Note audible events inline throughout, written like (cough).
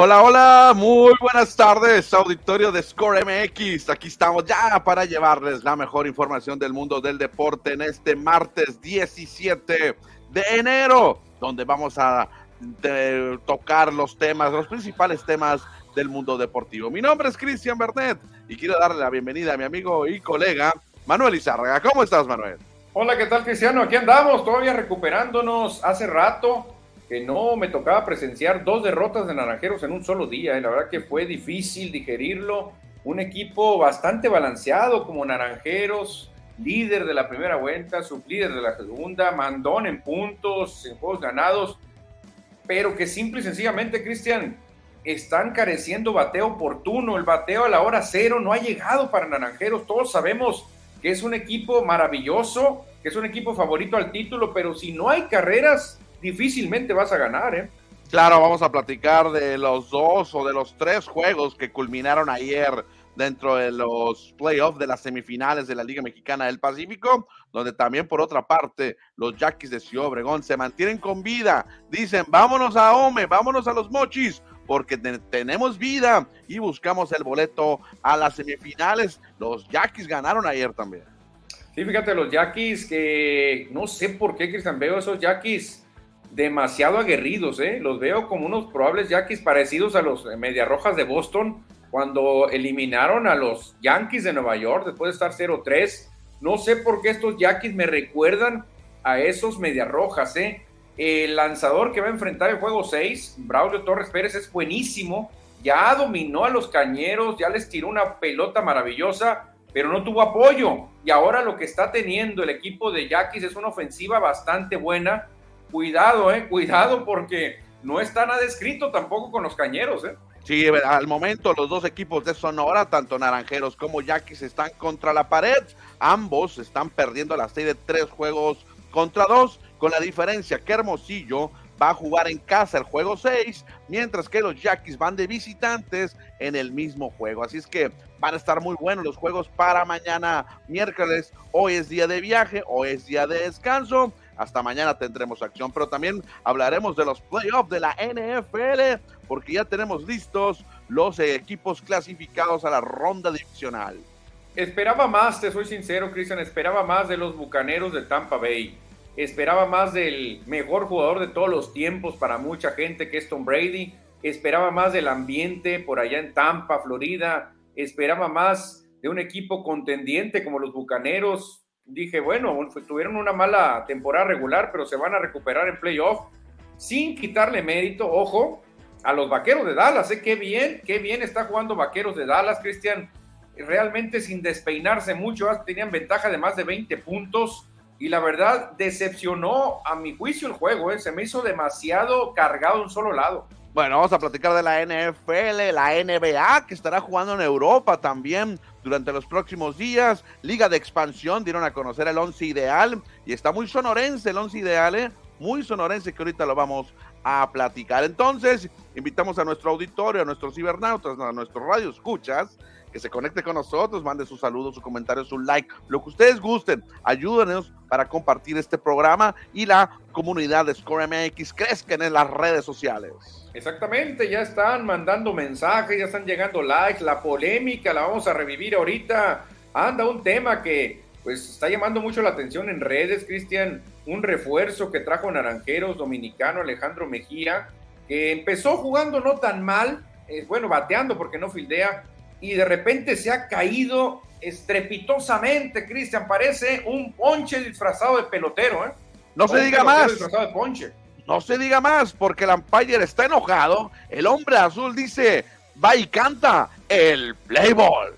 Hola, hola, muy buenas tardes, auditorio de Score MX. Aquí estamos ya para llevarles la mejor información del mundo del deporte en este martes 17 de enero, donde vamos a tocar los temas, los principales temas del mundo deportivo. Mi nombre es Cristian Bernet y quiero darle la bienvenida a mi amigo y colega Manuel Izárraga. ¿Cómo estás, Manuel? Hola, ¿qué tal, Cristiano? Aquí andamos, todavía recuperándonos. Hace rato que no me tocaba presenciar dos derrotas de Naranjeros en un solo día. ¿eh? La verdad que fue difícil digerirlo. Un equipo bastante balanceado como Naranjeros, líder de la primera vuelta, sublíder de la segunda, mandón en puntos, en juegos ganados, pero que simple y sencillamente, Cristian, están careciendo bateo oportuno. El bateo a la hora cero no ha llegado para Naranjeros. Todos sabemos que es un equipo maravilloso, que es un equipo favorito al título, pero si no hay carreras, difícilmente vas a ganar, ¿eh? Claro, vamos a platicar de los dos o de los tres juegos que culminaron ayer dentro de los playoffs de las semifinales de la Liga Mexicana del Pacífico, donde también por otra parte los Yaquis de Ciudad Obregón se mantienen con vida. Dicen, vámonos a Ome, vámonos a los Mochis, porque tenemos vida y buscamos el boleto a las semifinales. Los Yaquis ganaron ayer también. Sí, fíjate, los Yaquis que no sé por qué, Cristian, veo esos Yaquis demasiado aguerridos, ¿eh? Los veo como unos probables Yankees parecidos a los Rojas de Boston cuando eliminaron a los Yankees de Nueva York después de estar 0-3. No sé por qué estos Yankees me recuerdan a esos Rojas, ¿eh? El lanzador que va a enfrentar el juego 6, Braulio Torres Pérez, es buenísimo. Ya dominó a los cañeros, ya les tiró una pelota maravillosa, pero no tuvo apoyo. Y ahora lo que está teniendo el equipo de Yankees es una ofensiva bastante buena cuidado, eh, cuidado porque no está nada escrito tampoco con los cañeros, eh. Sí, al momento los dos equipos de Sonora, tanto Naranjeros como Yaquis, están contra la pared. Ambos están perdiendo la serie de tres juegos contra dos, con la diferencia que Hermosillo va a jugar en casa el juego 6, mientras que los Yaquis van de visitantes en el mismo juego. Así es que van a estar muy buenos los juegos para mañana miércoles. Hoy es día de viaje, hoy es día de descanso hasta mañana tendremos acción, pero también hablaremos de los playoffs de la NFL, porque ya tenemos listos los equipos clasificados a la ronda divisional. Esperaba más, te soy sincero, Cristian, esperaba más de los Bucaneros de Tampa Bay. Esperaba más del mejor jugador de todos los tiempos para mucha gente que es Tom Brady. Esperaba más del ambiente por allá en Tampa, Florida. Esperaba más de un equipo contendiente como los Bucaneros dije, bueno, tuvieron una mala temporada regular, pero se van a recuperar en playoff sin quitarle mérito, ojo, a los vaqueros de Dallas. ¿eh? Qué bien, qué bien está jugando vaqueros de Dallas, Cristian. Realmente sin despeinarse mucho, ah, tenían ventaja de más de 20 puntos. Y la verdad, decepcionó a mi juicio el juego, ¿eh? se me hizo demasiado cargado un solo lado. Bueno, vamos a platicar de la NFL, la NBA, que estará jugando en Europa también durante los próximos días. Liga de expansión, dieron a conocer el once ideal y está muy sonorense el once ideal, ¿eh? muy sonorense que ahorita lo vamos a platicar. Entonces, invitamos a nuestro auditorio, a nuestros cibernautas, a nuestros radio escuchas, que se conecte con nosotros, mande sus saludos, sus comentarios, su like, lo que ustedes gusten. Ayúdenos para compartir este programa y la comunidad de Score MX crezcan en las redes sociales. Exactamente, ya están mandando mensajes, ya están llegando likes, la polémica la vamos a revivir ahorita. Anda un tema que pues está llamando mucho la atención en redes, Cristian, un refuerzo que trajo Naranjeros dominicano Alejandro Mejía, que empezó jugando no tan mal, eh, bueno, bateando porque no fildea, y de repente se ha caído estrepitosamente, Cristian, parece un ponche disfrazado de pelotero, ¿eh? No se diga más. No se diga más porque el umpire está enojado. El hombre azul dice, va y canta el play ball.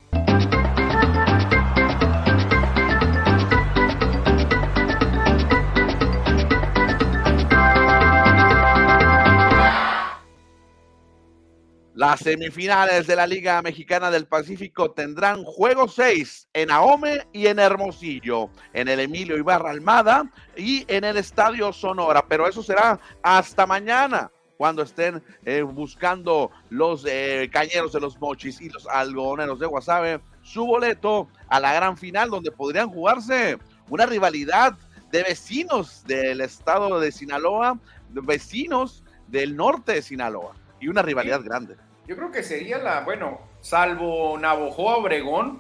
Las semifinales de la Liga Mexicana del Pacífico tendrán juego 6 en Ahome y en Hermosillo, en el Emilio Ibarra Almada y en el Estadio Sonora, pero eso será hasta mañana cuando estén eh, buscando los eh, cañeros de los mochis y los algodoneros de Guasave su boleto a la gran final donde podrían jugarse una rivalidad de vecinos del estado de Sinaloa, vecinos del norte de Sinaloa. y una rivalidad grande. Yo creo que sería la, bueno, salvo Navojoa Obregón,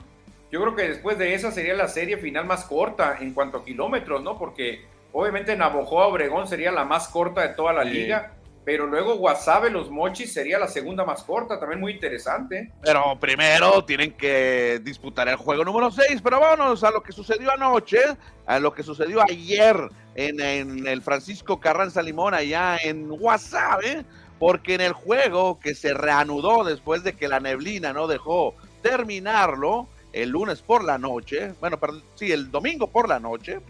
yo creo que después de esa sería la serie final más corta en cuanto a kilómetros, ¿no? Porque obviamente Navojoa Obregón sería la más corta de toda la liga pero luego Guasave, los Mochis sería la segunda más corta, también muy interesante. Pero primero tienen que disputar el juego número 6, pero vámonos a lo que sucedió anoche, a lo que sucedió ayer en, el Francisco Carranza Limón, allá en Guasave, porque en el juego que se reanudó después de que la neblina no dejó terminarlo, el lunes por la noche, bueno, perdón, sí, el domingo por la noche,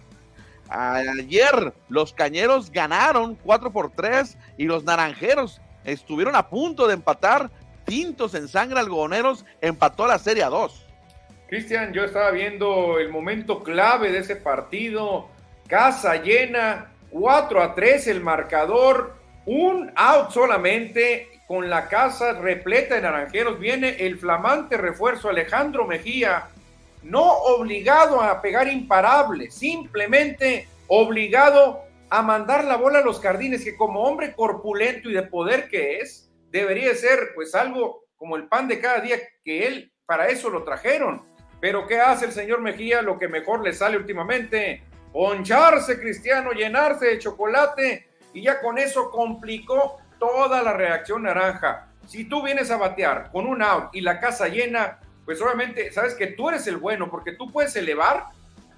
Ayer los cañeros ganaron 4 por 3 y los naranjeros estuvieron a punto de empatar. Tintos en sangre algodoneros empató la serie a 2. Cristian, yo estaba viendo el momento clave de ese partido. Casa llena, 4 a 3 el marcador, un out solamente con la casa repleta de naranjeros. Viene el flamante refuerzo Alejandro Mejía no obligado a pegar imparable, simplemente obligado a mandar la bola a los jardines, que como hombre corpulento y de poder que es, debería ser pues algo como el pan de cada día que él, para eso lo trajeron. Pero ¿qué hace el señor Mejía? Lo que mejor le sale últimamente, poncharse, Cristiano, llenarse de chocolate y ya con eso complicó toda la reacción naranja. Si tú vienes a batear con un out y la casa llena, pues obviamente sabes que tú eres el bueno, porque tú puedes elevar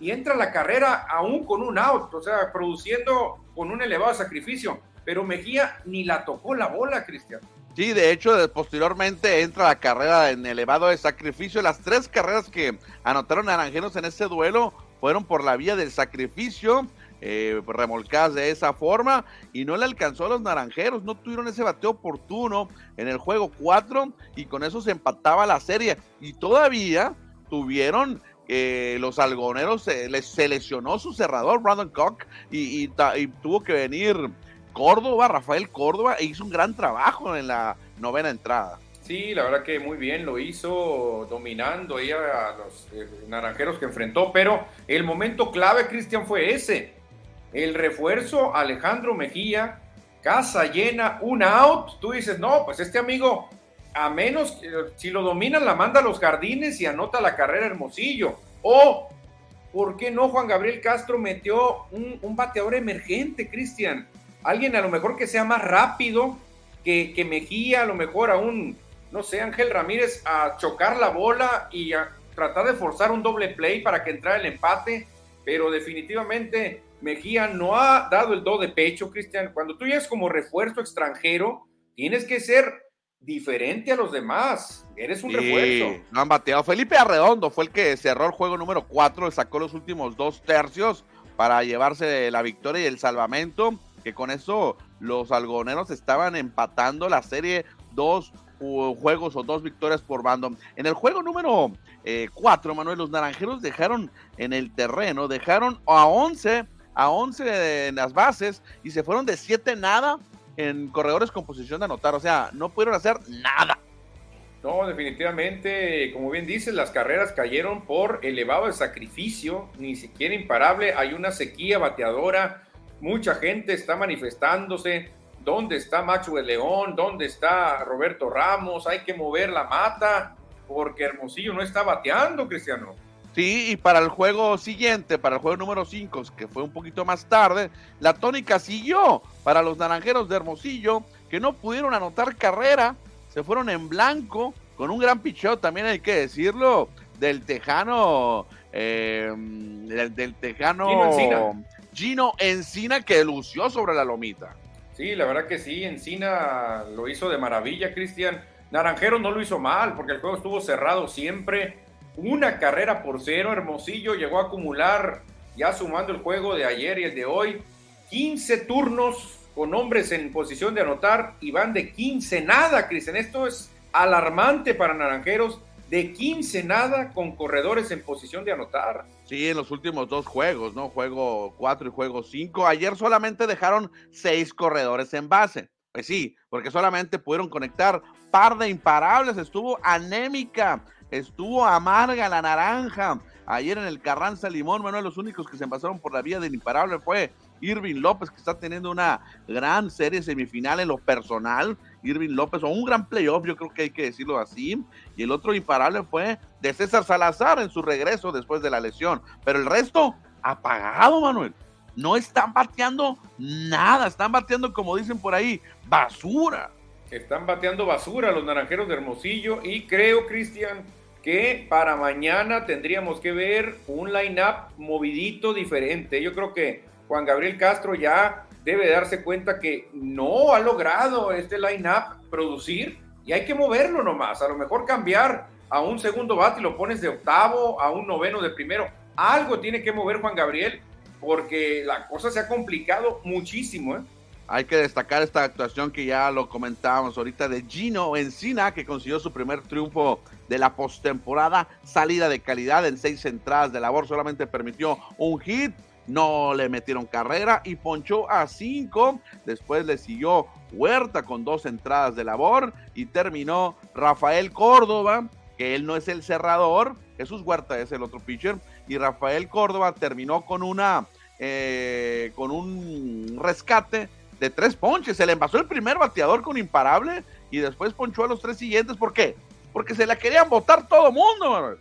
y entra la carrera aún con un out, o sea, produciendo con un elevado sacrificio. Pero Mejía ni la tocó la bola, Cristian. Sí, de hecho, posteriormente entra la carrera en elevado sacrificio. Las tres carreras que anotaron Naranjeros en ese duelo fueron por la vía del sacrificio eh, remolcadas de esa forma y no le alcanzó a los naranjeros, no tuvieron ese bateo oportuno en el juego 4 y con eso se empataba la serie y todavía tuvieron eh, los algoneros, se, les, se lesionó su cerrador Brandon Cock y, tuvo que venir Córdoba, Rafael Córdoba e hizo un gran trabajo en la novena entrada. Sí, la verdad que muy bien lo hizo, dominando a los eh, naranjeros que enfrentó, pero el momento clave, Cristian, fue ese el refuerzo Alejandro Mejía, casa llena, un out, tú dices, no, pues este amigo, a menos si lo domina, la manda a los jardines y anota la carrera Hermosillo. O, ¿por qué no Juan Gabriel Castro metió un, bateador emergente, Cristian? Alguien a lo mejor que sea más rápido que, que Mejía, a lo mejor a un, no sé, Ángel Ramírez a chocar la bola y a tratar de forzar un doble play para que entrara el empate, pero definitivamente Mejía no ha dado el do de pecho, Cristian. Cuando tú llegas como refuerzo extranjero, tienes que ser diferente a los demás. Eres un refuerzo. No han bateado. Felipe Arredondo fue el que cerró el juego número 4, sacó los últimos dos tercios para llevarse la victoria y el salvamento. Que con eso los algoneros estaban empatando la serie dos juegos o dos victorias por bando. En el juego número 4, Manuel, los naranjeros dejaron en el terreno, dejaron a 11 a 11 en las bases y se fueron de 7 nada en corredores con posición de anotar. O sea, no pudieron hacer nada. No, definitivamente, como bien dices, las carreras cayeron por elevado de sacrificio, ni siquiera imparable. Hay una sequía bateadora, mucha gente está manifestándose. ¿Dónde está Maxwell León? ¿Dónde está Roberto Ramos? Hay que mover la mata porque Hermosillo no está bateando, Cristiano. Sí, y para el juego siguiente, para el juego número 5, que fue un poquito más tarde, la tónica siguió para los naranjeros de Hermosillo, que no pudieron anotar carrera, se fueron en blanco, con un gran picheo, también hay que decirlo, del tejano, eh, del, tejano Gino Encina. Gino Encina, que lució sobre la lomita. Sí, la verdad que sí, Encina lo hizo de maravilla, Cristian. Naranjero no lo hizo mal, porque el juego estuvo cerrado siempre una carrera por cero. Hermosillo llegó a acumular, ya sumando el juego de ayer y el de hoy, 15 turnos con hombres en posición de anotar y van de 15 nada, Cristian. Esto es alarmante para Naranjeros. De 15 nada con corredores en posición de anotar. Sí, en los últimos dos juegos, ¿no? Juego 4 y juego 5. Ayer solamente dejaron 6 corredores en base. Pues sí, porque solamente pudieron conectar par de imparables. Estuvo anémica Estuvo amarga la naranja. Ayer en el Carranza Limón, de los únicos que se pasaron por la vía del imparable fue Irving López, que está teniendo una gran serie semifinal en lo personal. Irving López, o un gran playoff, yo creo que hay que decirlo así. Y el otro imparable fue de César Salazar en su regreso después de la lesión. Pero el resto, apagado, Manuel. No están bateando nada, están bateando, como dicen por ahí, basura. Están bateando basura los naranjeros de Hermosillo y creo, Cristian, que para mañana tendríamos que ver un line-up movidito diferente. Yo creo que Juan Gabriel Castro ya debe darse cuenta que no ha logrado este line-up producir y hay que moverlo nomás. A lo mejor cambiar a un segundo bate y lo pones de octavo, a un noveno de primero. Algo tiene que mover Juan Gabriel porque la cosa se ha complicado muchísimo. ¿eh? Hay que destacar esta actuación que ya lo comentábamos ahorita de Gino Encina, que consiguió su primer triunfo de la postemporada, salida de calidad en seis entradas de labor, solamente permitió un hit, no le metieron carrera y ponchó a cinco. Después le siguió Huerta con dos entradas de labor y terminó Rafael Córdoba, que él no es el cerrador, Jesús Huerta es el otro pitcher, y Rafael Córdoba terminó con una eh, con un rescate de tres ponches. Se le envasó el primer bateador con imparable y después ponchó a los tres siguientes. ¿Por qué? Porque se la querían votar todo mundo.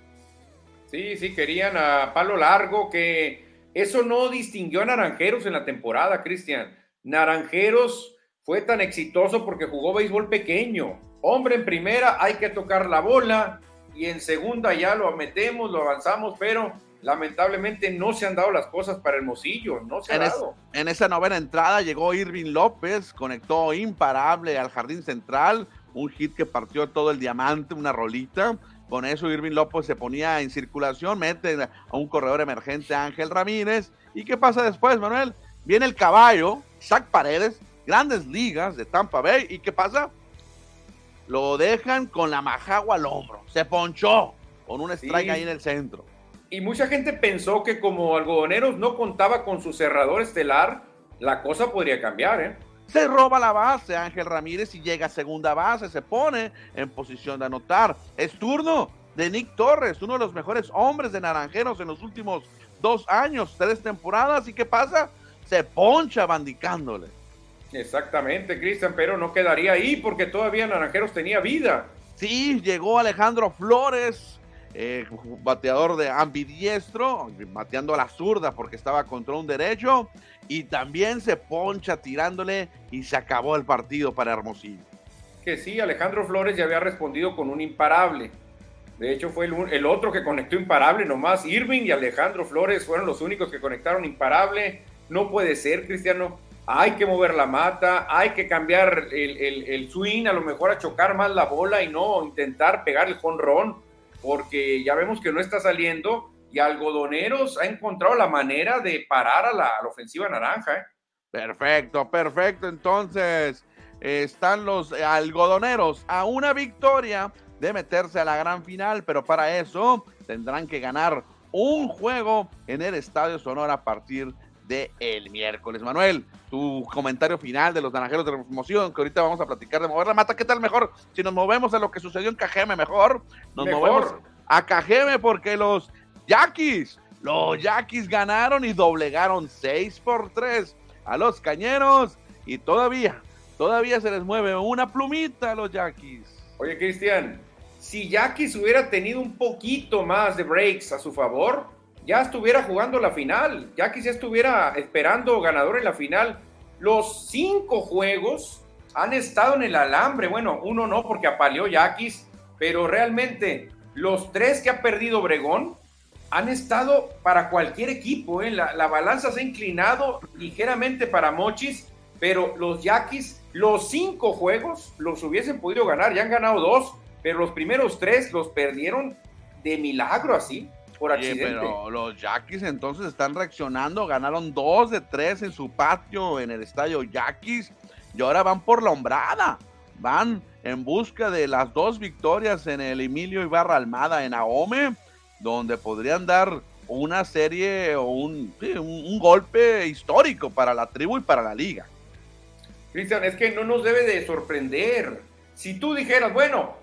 Sí, sí, querían a palo largo, que eso no distinguió a Naranjeros en la temporada, Cristian. Naranjeros fue tan exitoso porque jugó béisbol pequeño. Hombre en primera, hay que tocar la bola y en segunda ya lo metemos, lo avanzamos, pero lamentablemente no se han dado las cosas para Hermosillo, no se en ha dado. en esa novena entrada llegó Irving López, conectó imparable al jardín central, un hit que partió todo el diamante, una rolita. Con eso Irving López se ponía en circulación, mete a un corredor emergente Ángel Ramírez. ¿Y qué pasa después, Manuel? Viene el caballo, Zach Paredes, grandes ligas de Tampa Bay. ¿Y qué pasa? Lo dejan con la majagua al hombro. Se ponchó con un strike ahí en el centro y mucha gente pensó que como Algodoneros no contaba con su cerrador estelar, la cosa podría cambiar, ¿eh? Se roba la base Ángel Ramírez y llega a segunda base, se pone en posición de anotar. Es turno de Nick Torres, uno de los mejores hombres de Naranjeros en los últimos dos años, tres temporadas. ¿Y qué pasa? Se poncha bandicándole. Exactamente, Cristian, pero no quedaría ahí porque todavía Naranjeros tenía vida. Sí, llegó Alejandro Flores, eh, bateador de ambidiestro, bateando a la zurda porque estaba contra un derecho, y también se poncha tirándole y se acabó el partido para Hermosillo. Que sí, Alejandro Flores ya había respondido con un imparable. De hecho, fue el, otro que conectó imparable nomás. Irving y Alejandro Flores fueron los únicos que conectaron imparable. No puede ser, Cristiano. Hay que mover la mata, hay que cambiar el, el, el swing, a lo mejor a chocar más la bola y no intentar pegar el jonrón porque ya vemos que no está saliendo y Algodoneros ha encontrado la manera de parar a la, ofensiva naranja. ¿eh? Perfecto, perfecto. Entonces, están los algodoneros a una victoria de meterse a la gran final, pero para eso tendrán que ganar un juego en el Estadio Sonora a partir de el miércoles. Manuel, tu comentario final de los naranjeros de promoción, que ahorita vamos a platicar de mover la mata. ¿Qué tal mejor? Si nos movemos a lo que sucedió en Cajeme, mejor. Nos movemos a Cajeme porque los Yaquis, los Yaquis ganaron y doblegaron 6 por 3 a los Cañeros y todavía, todavía se les mueve una plumita a los Yaquis. Oye, Cristian, si Yaquis hubiera tenido un poquito más de breaks a su favor, ya estuviera jugando la final, ya que ya estuviera esperando ganador en la final. Los cinco juegos han estado en el alambre. Bueno, uno no porque apaleó Yaquis, pero realmente los tres que ha perdido Obregón han estado para cualquier equipo. ¿eh? La, la, balanza se ha inclinado ligeramente para Mochis, pero los Yaquis, los cinco juegos los hubiesen podido ganar. Ya han ganado dos, pero los primeros tres los perdieron de milagro así por accidente. pero los Yaquis entonces están reaccionando, ganaron dos de tres en su patio en el estadio Yaquis y ahora van por la hombrada, van en busca de las dos victorias en el Emilio Ibarra Almada en Ahome, donde podrían dar una serie o un, un, golpe histórico para la tribu y para la liga. Cristian, es que no nos debe de sorprender. Si tú dijeras, bueno,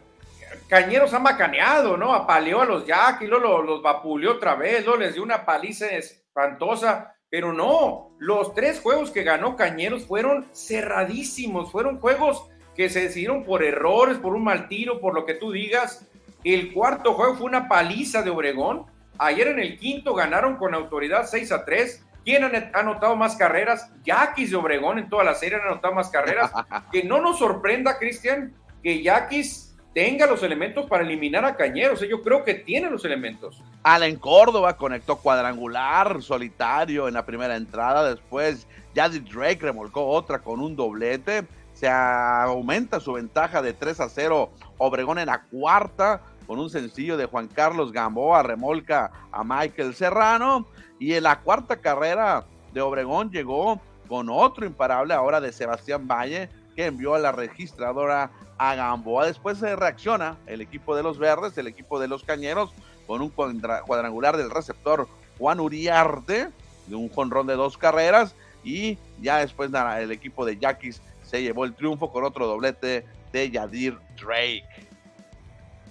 Cañeros ha macaneado, ¿no? Apaleó a los Jack y luego los, vapuleó otra vez, luego les dio una paliza espantosa, pero no, los tres juegos que ganó Cañeros fueron cerradísimos, fueron juegos que se decidieron por errores, por un mal tiro, por lo que tú digas. El cuarto juego fue una paliza de Obregón. Ayer en el quinto ganaron con autoridad 6 a 3. ¿Quién ha anotado más carreras? Yaquis de Obregón en toda la serie han anotado más carreras. (laughs) que no nos sorprenda, Cristian, que Yaquis tenga los elementos para eliminar a Cañeros. Yo creo que tiene los elementos. Allen Córdoba conectó cuadrangular solitario en la primera entrada. Después, Yadi Drake remolcó otra con un doblete se aumenta su ventaja de 3 a 0. Obregón en la cuarta con un sencillo de Juan Carlos Gamboa, remolca a Michael Serrano. Y en la cuarta carrera de Obregón llegó con otro imparable ahora de Sebastián Valle, que envió a la registradora a Gamboa. Después se reacciona el equipo de los Verdes, el equipo de los Cañeros, con un cuadrangular del receptor Juan Uriarte, de un jonrón de dos carreras. Y ya después el equipo de Yaquis se llevó el triunfo con otro doblete de Yadir Drake.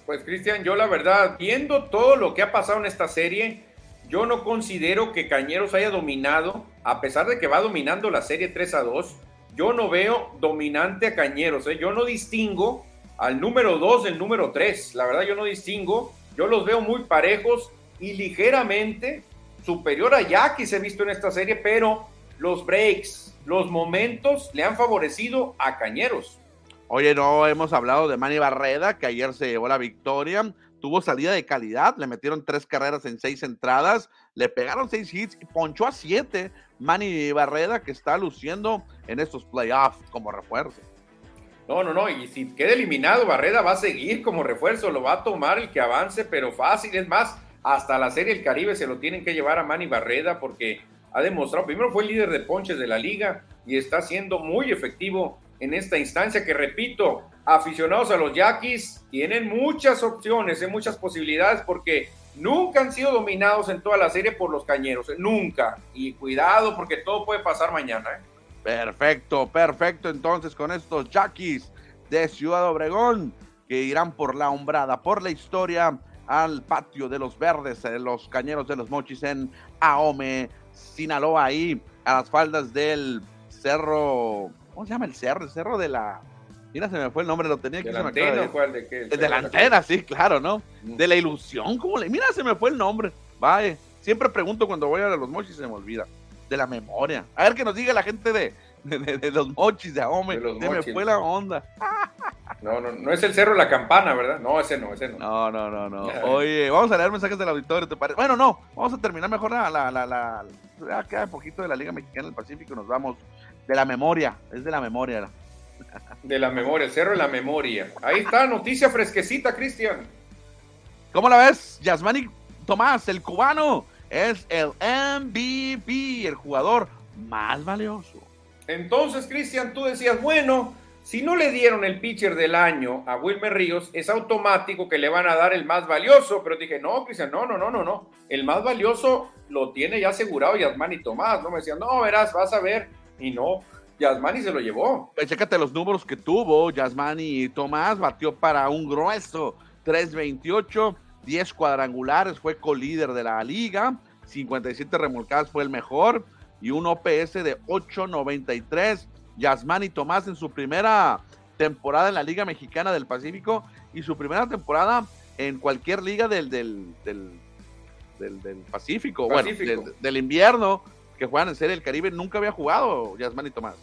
Pues Cristian, yo la verdad, viendo todo lo que ha pasado en esta serie, yo no considero que Cañeros haya dominado, a pesar de que va dominando la serie 3 a 2, yo no veo dominante a Cañeros, ¿eh? yo no distingo al número 2 del número 3, la verdad yo no distingo, yo los veo muy parejos y ligeramente superior a Yaquis he visto en esta serie, pero los breaks, los momentos le han favorecido a Cañeros. Oye, no hemos hablado de Manny Barreda, que ayer se llevó la victoria. Tuvo salida de calidad, le metieron tres carreras en seis entradas, le pegaron seis hits y ponchó a siete. Manny Barreda, que está luciendo en estos playoffs como refuerzo. No, no, no, y si queda eliminado, Barreda va a seguir como refuerzo, lo va a tomar el que avance, pero fácil, es más, hasta la Serie del Caribe se lo tienen que llevar a Manny Barreda porque ha demostrado, primero fue líder de ponches de la liga y está siendo muy efectivo en esta instancia que repito, aficionados a los Yaquis tienen muchas opciones, y muchas posibilidades porque nunca han sido dominados en toda la serie por los cañeros, ¿eh? nunca. Y cuidado porque todo puede pasar mañana. ¿eh? Perfecto, perfecto. Entonces con estos Yaquis de Ciudad Obregón que irán por la hombrada, por la historia al patio de los verdes, de los cañeros de los mochis en Aome, Sinaloa, ahí a las faldas del cerro, ¿cómo se llama el cerro? El cerro de la... Mira, se me fue el nombre, lo tenía que ¿De la antena cuál? ¿De qué? De la antena, sí, claro, ¿no? Mm. De la ilusión, ¿cómo le...? Mira, se me fue el nombre. Vaya, siempre pregunto cuando voy a los mochis se me olvida. De la memoria. A ver que nos diga la gente de, de, los mochis de Ahome. Se me fue la onda. (laughs) No, no, no es el Cerro de la Campana, ¿verdad? No, ese no, ese no. No, no, no, no. Oye, vamos a leer mensajes del auditorio, ¿te parece? Bueno, no, vamos a terminar mejor la, la, la, queda poquito de la Liga Mexicana del Pacífico, nos vamos de la memoria, es de la memoria. De la memoria, el Cerro de la Memoria. Ahí está, noticia fresquecita, Cristian. ¿Cómo la ves? Yasmani Tomás, el cubano, es el MVP, el jugador más valioso. Entonces, Cristian, tú decías, bueno, si no le dieron el pitcher del año a Wilmer Ríos, es automático que le van a dar el más valioso. Pero dije, no, Cristian, no, no, no, no, no. El más valioso lo tiene ya asegurado Yasmani Tomás. No me decían, no, verás, vas a ver. Y no, Yasmani se lo llevó. Pues chécate los números que tuvo Yasmani Tomás. Batió para un grueso 328, 10 cuadrangulares, fue colíder de la liga. 57 remolcadas fue el mejor y un OPS de 893. Yasmani Tomás en su primera temporada en la Liga Mexicana del Pacífico y su primera temporada en cualquier liga del, del, del, del, Pacífico, bueno, del, invierno que juegan en Serie del Caribe, nunca había jugado Yasmani Tomás.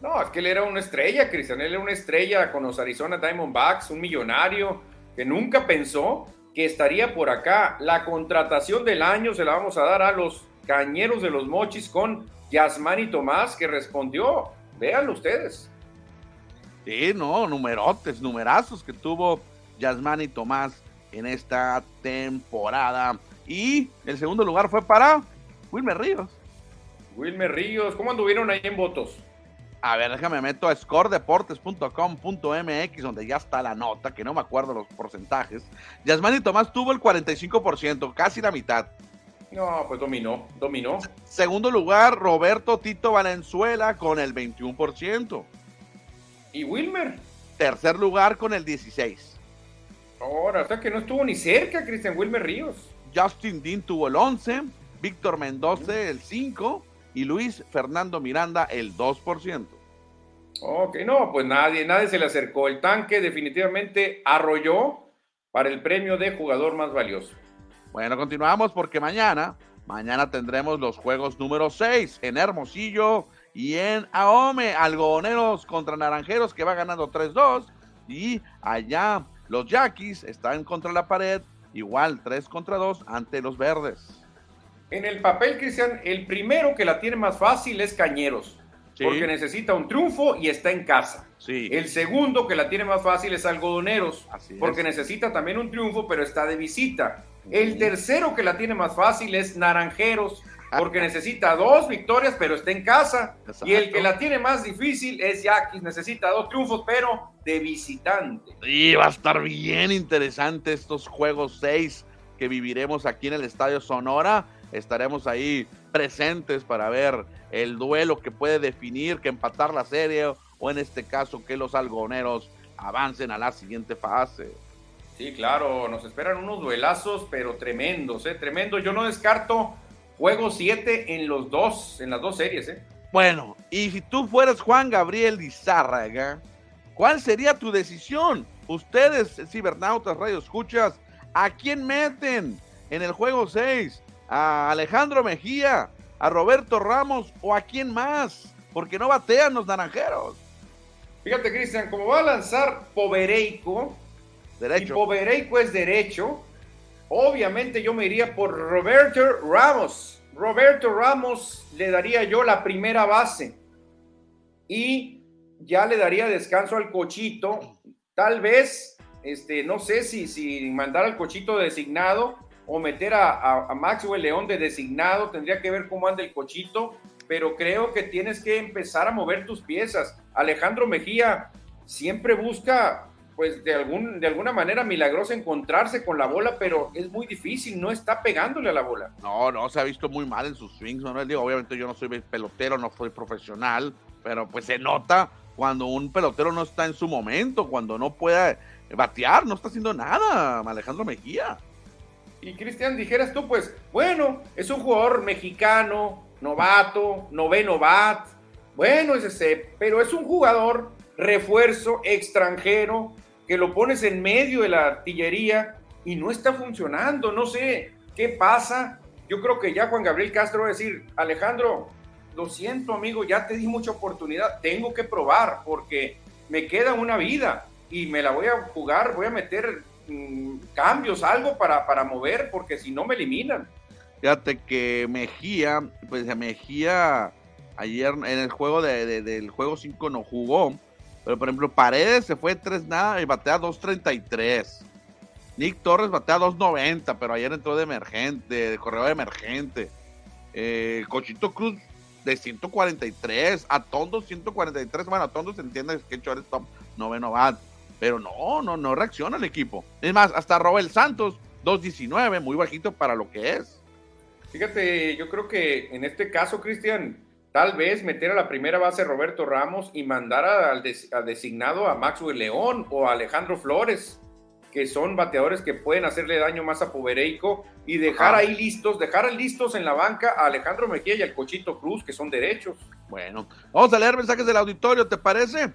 No, es que él era una estrella, Cristian, él era una estrella con los Arizona Diamondbacks, un millonario que nunca pensó que estaría por acá. La contratación del año se la vamos a dar a los Cañeros de los Mochis con Yasmani Tomás, que respondió. Véanlo ustedes. Sí, no, numerotes, numerazos que tuvo Yasmani Tomás en esta temporada. Y el segundo lugar fue para Wilmer Ríos. Wilmer Ríos, ¿cómo anduvieron ahí en votos? A ver, déjame meto a scoredeportes.com.mx donde ya está la nota, que no me acuerdo los porcentajes. Yasmani Tomás tuvo el 45%, casi la mitad. No, pues dominó, dominó. Segundo lugar, Roberto Tito Valenzuela con el 21%. ¿Y Wilmer? Tercer lugar con el 16%. Ahora, o sea que no estuvo ni cerca Cristian Wilmer Ríos. Justin Dean tuvo el 11%, Víctor Mendoza el 5% y Luis Fernando Miranda el 2%. Ok, no, pues nadie, nadie se le acercó. El tanque definitivamente arrolló para el premio de jugador más valioso. Bueno, continuamos porque mañana, mañana tendremos los juegos número 6 en Hermosillo y en Ahome, algodoneros contra naranjeros que va ganando 3-2 y allá los Yaquis están contra la pared, igual 3 contra 2 ante los verdes. En el papel, Cristian, el primero que la tiene más fácil es Cañeros, porque necesita un triunfo y está en casa. Sí. El segundo que la tiene más fácil es Algodoneros, porque necesita también un triunfo, pero está de visita. El tercero que la tiene más fácil es Naranjeros, porque necesita dos victorias, pero está en casa. Y el que la tiene más difícil es Yaquis, necesita dos triunfos, pero de visitante. Y va a estar bien interesante estos juegos seis que viviremos aquí en el Estadio Sonora. Estaremos ahí presentes para ver el duelo que puede definir, que empatar la serie o en este caso que los algoneros avancen a la siguiente fase. Sí, claro, nos esperan unos duelazos, pero tremendos, ¿eh? Tremendo. Yo no descarto juego 7 en los dos, en las dos series, ¿eh? Bueno, y si tú fueras Juan Gabriel Lizárraga, ¿cuál sería tu decisión? Ustedes, cibernautas, radio escuchas, ¿a quién meten en el juego 6? ¿A Alejandro Mejía? ¿A Roberto Ramos? ¿O a quién más? Porque no batean los naranjeros. Fíjate, Cristian, como va a lanzar Povereico, derecho. es derecho, obviamente yo me iría por Roberto Ramos. Roberto Ramos le daría yo la primera base y ya le daría descanso al cochito. Tal vez, este, no sé si, si mandar al cochito designado o meter a, a Maxwell León de designado, tendría que ver cómo anda el cochito, pero creo que tienes que empezar a mover tus piezas. Alejandro Mejía siempre busca pues de, algún, de alguna manera milagrosa encontrarse con la bola, pero es muy difícil, no está pegándole a la bola. No, no, se ha visto muy mal en sus swings, ¿no? Digo, obviamente yo no soy pelotero, no soy profesional, pero pues se nota cuando un pelotero no está en su momento, cuando no puede batear, no está haciendo nada, Alejandro Mejía. Y Cristian, dijeras tú, pues, bueno, es un jugador mexicano, novato, noveno bat, bueno, es ese, pero es un jugador refuerzo extranjero que lo pones en medio de la artillería y no está funcionando. No sé qué pasa. Yo creo que ya Juan Gabriel Castro va a decir, Alejandro, lo siento amigo, ya te di mucha oportunidad, tengo que probar porque me queda una vida y me la voy a jugar, voy a meter mm, cambios, algo para, para mover, porque si no me eliminan. Fíjate que Mejía, pues Mejía ayer en el juego de, del juego 5 no jugó, pero por ejemplo, Paredes se fue 3 nada y batea 2.33. Nick Torres batea 2.90, pero ayer entró de emergente, de corredor emergente. Eh, Cochito Cruz de 143, a Tondo 143. Bueno, a Tondo se entiende que hecho top noveno bat, pero no, no, no reacciona el equipo. Es más, hasta Robel Santos 2.19, muy bajito para lo que es. Fíjate, yo creo que en este caso, Cristian, Tal vez meter a la primera base Roberto Ramos y mandar al, designado a Maxwell León o a Alejandro Flores, que son bateadores que pueden hacerle daño más a Povereico y dejar ahí listos, dejar listos en la banca a Alejandro Mejía y al Cochito Cruz, que son derechos. Bueno, vamos a leer mensajes del auditorio, ¿te parece?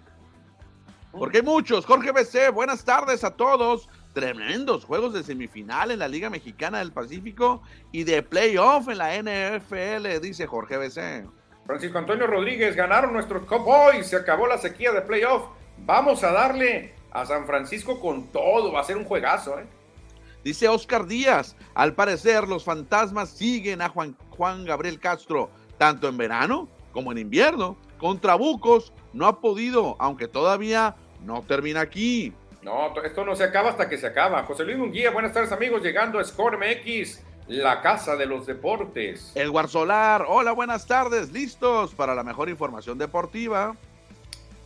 Porque hay muchos. Jorge BC, buenas tardes a todos. Tremendos juegos de semifinal en la Liga Mexicana del Pacífico y de playoff en la NFL, dice Jorge BC. Francisco Antonio Rodríguez, ganaron nuestros Cowboys, se acabó la sequía de playoff. Vamos a darle a San Francisco con todo, va a ser un juegazo. ¿eh? Dice Oscar Díaz, al parecer los fantasmas siguen a Juan, Juan Gabriel Castro, tanto en verano como en invierno. Contra Bucos no ha podido, aunque todavía no termina aquí. No, esto no se acaba hasta que se acaba. José Luis Munguía, buenas tardes amigos, llegando a Score MX la Casa de los Deportes. El Solar, hola, buenas tardes, listos para la mejor información deportiva.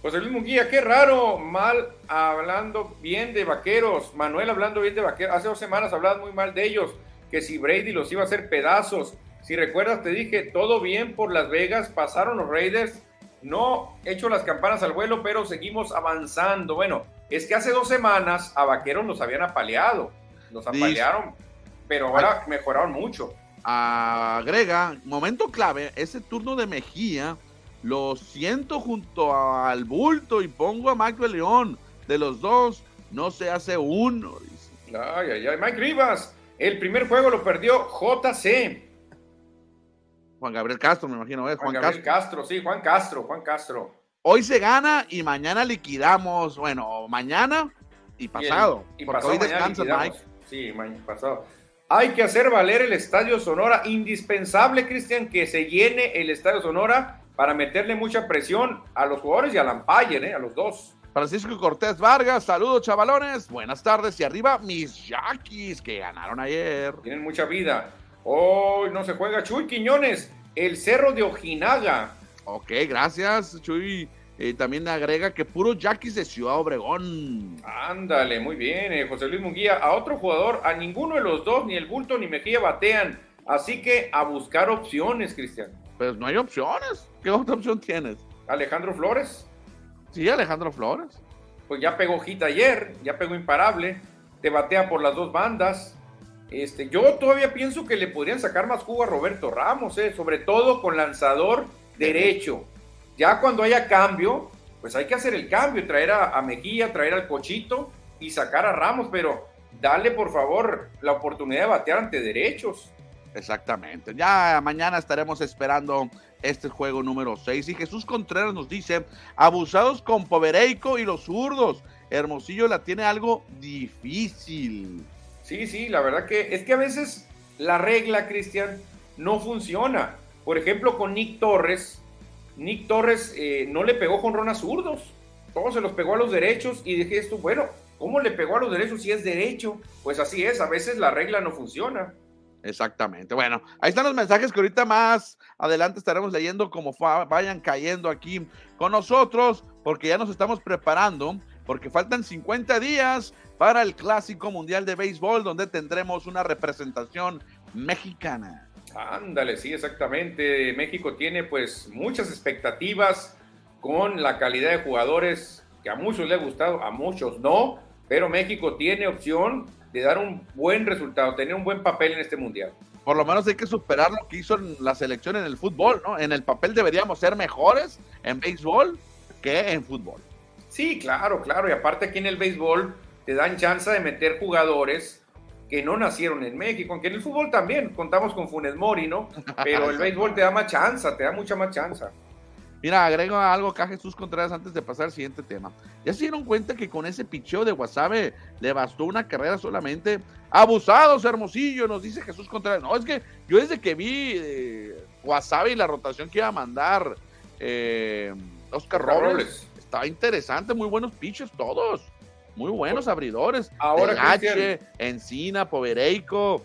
José Luis Munguía, qué raro, mal hablando bien de vaqueros. Manuel hablando bien de vaqueros. Hace dos semanas hablabas muy mal de ellos, que si Brady los iba a hacer pedazos. Si recuerdas, te dije todo bien por Las Vegas, pasaron los Raiders. No he hecho las campanas al vuelo, pero seguimos avanzando. Bueno, es que hace dos semanas a vaqueros los habían apaleado. Los apalearon pero ahora mejoraron mucho. Agrega, momento clave, ese turno de Mejía lo siento junto al bulto y pongo a Mike León. De los dos, no se hace uno, dice. Ay, ay, ay. Mike Rivas, el primer juego lo perdió JC. Juan Gabriel Castro, me imagino, ¿eh? Juan, Gabriel Castro. sí, Juan Castro, Juan Castro. Hoy se gana y mañana liquidamos. Bueno, mañana y pasado. Y, porque hoy descansa Mike. Sí, mañana pasado. Hay que hacer valer el Estadio Sonora. Indispensable, Cristian, que se llene el Estadio Sonora para meterle mucha presión a los jugadores y a Lampayer, ¿eh? a los dos. Francisco Cortés Vargas, saludos chavalones, buenas tardes y arriba mis Yaquis que ganaron ayer. Tienen mucha vida. Hoy no se juega Chuy Quiñones, el Cerro de Ojinaga. Ok, gracias Chuy. Eh, también agrega que puro Yaquis de Ciudad Obregón. Ándale, muy bien, eh, José Luis Munguía. A otro jugador, a ninguno de los dos, ni el Bulto ni Mejía batean. Así que a buscar opciones, Cristian. Pues no hay opciones. ¿Qué otra opción tienes? Alejandro Flores. Sí, Alejandro Flores. Pues ya pegó hit ayer, ya pegó imparable, te batea por las dos bandas. Este, yo todavía pienso que le podrían sacar más jugo a Roberto Ramos, eh, sobre todo con lanzador derecho. Ya cuando haya cambio, pues hay que hacer el cambio, traer a, a Mejía, traer al Cochito y sacar a Ramos, pero dale por favor la oportunidad de batear ante derechos. Exactamente. Ya mañana estaremos esperando este juego número 6. Y Jesús Contreras nos dice, abusados con Povereico y los zurdos. Hermosillo la tiene algo difícil. Sí, sí, la verdad que es que a veces la regla, Cristian, no funciona. Por ejemplo, con Nick Torres, Nick Torres eh, no le pegó con Rona zurdos, todos se los pegó a los derechos y dije esto, bueno, ¿cómo le pegó a los derechos si es derecho? Pues así es, a veces la regla no funciona. Exactamente. Bueno, ahí están los mensajes que ahorita más adelante estaremos leyendo como vayan cayendo aquí con nosotros, porque ya nos estamos preparando, porque faltan 50 días para el Clásico Mundial de Béisbol, donde tendremos una representación mexicana. Ándale, sí, exactamente. México tiene pues muchas expectativas con la calidad de jugadores que a muchos les ha gustado, a muchos no, pero México tiene opción de dar un buen resultado, tener un buen papel en este mundial. Por lo menos hay que superar lo que hizo la selección en el fútbol, ¿no? En el papel deberíamos ser mejores en béisbol que en fútbol. Sí, claro, claro. Y aparte aquí en el béisbol te dan chance de meter jugadores que no nacieron en México, aunque en el fútbol también contamos con Funes Mori, ¿no? Pero el (laughs) béisbol te da más chance, te da mucha más chance. Mira, agrego algo acá Jesús Contreras antes de pasar al siguiente tema. ¿Ya se dieron cuenta que con ese picheo de Wasabe le bastó una carrera solamente? Abusados, Hermosillo, nos dice Jesús Contreras. No, es que yo desde que vi eh, Wasabe y la rotación que iba a mandar eh, Oscar, Robles, estaba interesante, muy buenos pitches todos. Muy buenos abridores. Ahora H, Encina, Povereico.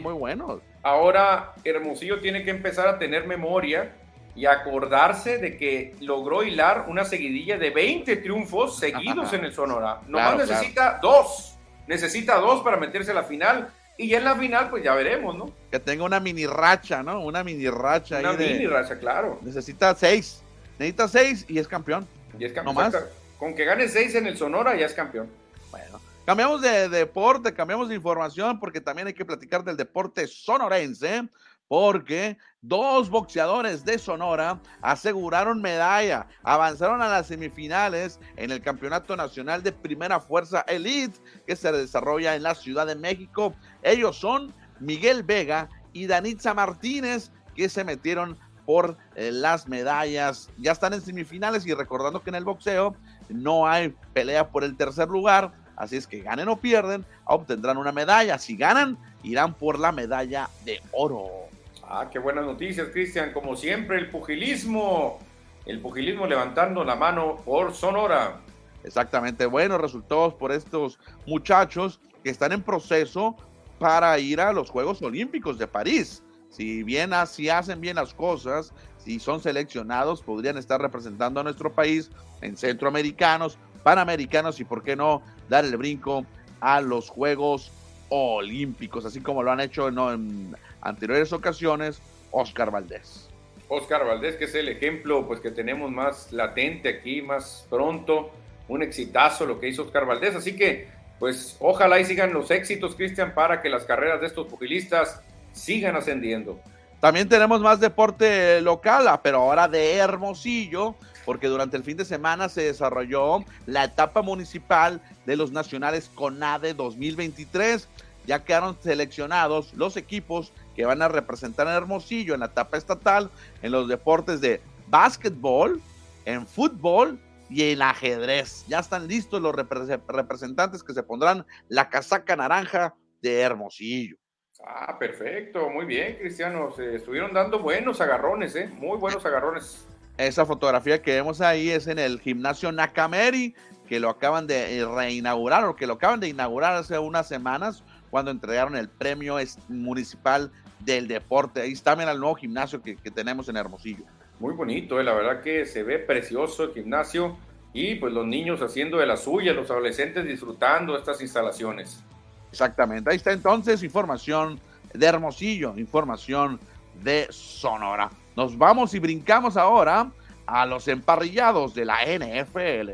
muy buenos. Ahora Hermosillo tiene que empezar a tener memoria y acordarse de que logró hilar una seguidilla de 20 triunfos seguidos (laughs) en el Sonora. Nomás necesita dos, necesita dos para meterse a la final. Y ya en la final, pues ya veremos, ¿no? Que tenga una mini racha, ¿no? Una mini racha. Una mini racha, claro. Necesita seis. Necesita seis y es campeón. Y es campeón. No más. Con que gane seis en el Sonora ya es campeón. Bueno, cambiamos de deporte, cambiamos de información porque también hay que platicar del deporte sonorense porque dos boxeadores de Sonora aseguraron medalla, avanzaron a las semifinales en el Campeonato Nacional de Primera Fuerza Elite que se desarrolla en la Ciudad de México. Ellos son Miguel Vega y Danitza Martínez que se metieron por eh, las medallas. Ya están en semifinales y recordando que en el boxeo no hay pelea por el tercer lugar, así es que ganen o pierden, obtendrán una medalla. Si ganan, irán por la medalla de oro. Ah, qué buenas noticias, Cristian. Como siempre, el pugilismo. El pugilismo levantando la mano por Sonora. Exactamente, buenos resultados por estos muchachos que están en proceso para ir a los Juegos Olímpicos de París. Si bien así hacen bien las cosas, si son seleccionados, podrían estar representando a nuestro país en centroamericanos, panamericanos y, por qué no, dar el brinco a los Juegos Olímpicos, así como lo han hecho en anteriores ocasiones, Oscar Valdés. Oscar Valdés, que es el ejemplo pues, que tenemos más latente aquí, más pronto, un exitazo lo que hizo Oscar Valdés. Así que, pues ojalá y sigan los éxitos, Cristian, para que las carreras de estos pugilistas sigan ascendiendo. También tenemos más deporte local, ah, pero ahora de Hermosillo, porque durante el fin de semana se desarrolló la etapa municipal de los nacionales CONADE 2023. Ya quedaron seleccionados los equipos que van a representar a Hermosillo en la etapa estatal en los deportes de básquetbol, en fútbol y en ajedrez. Ya están listos los representantes que se pondrán la casaca naranja de Hermosillo. Ah, perfecto, muy bien, Cristiano. Se estuvieron dando buenos agarrones, ¿eh? Muy buenos agarrones. Esa fotografía que vemos ahí es en el gimnasio Nakameri, que lo acaban de reinaugurar o que lo acaban de inaugurar hace unas semanas cuando entregaron el premio municipal del deporte. Ahí está, mira el nuevo gimnasio que, que tenemos en Hermosillo. Muy bonito, eh, la verdad que se ve precioso el gimnasio y pues los niños haciendo de la suya, los adolescentes disfrutando estas instalaciones. Exactamente, ahí está entonces información de Hermosillo, información de Sonora. Nos vamos y brincamos ahora a los emparrillados de la NFL.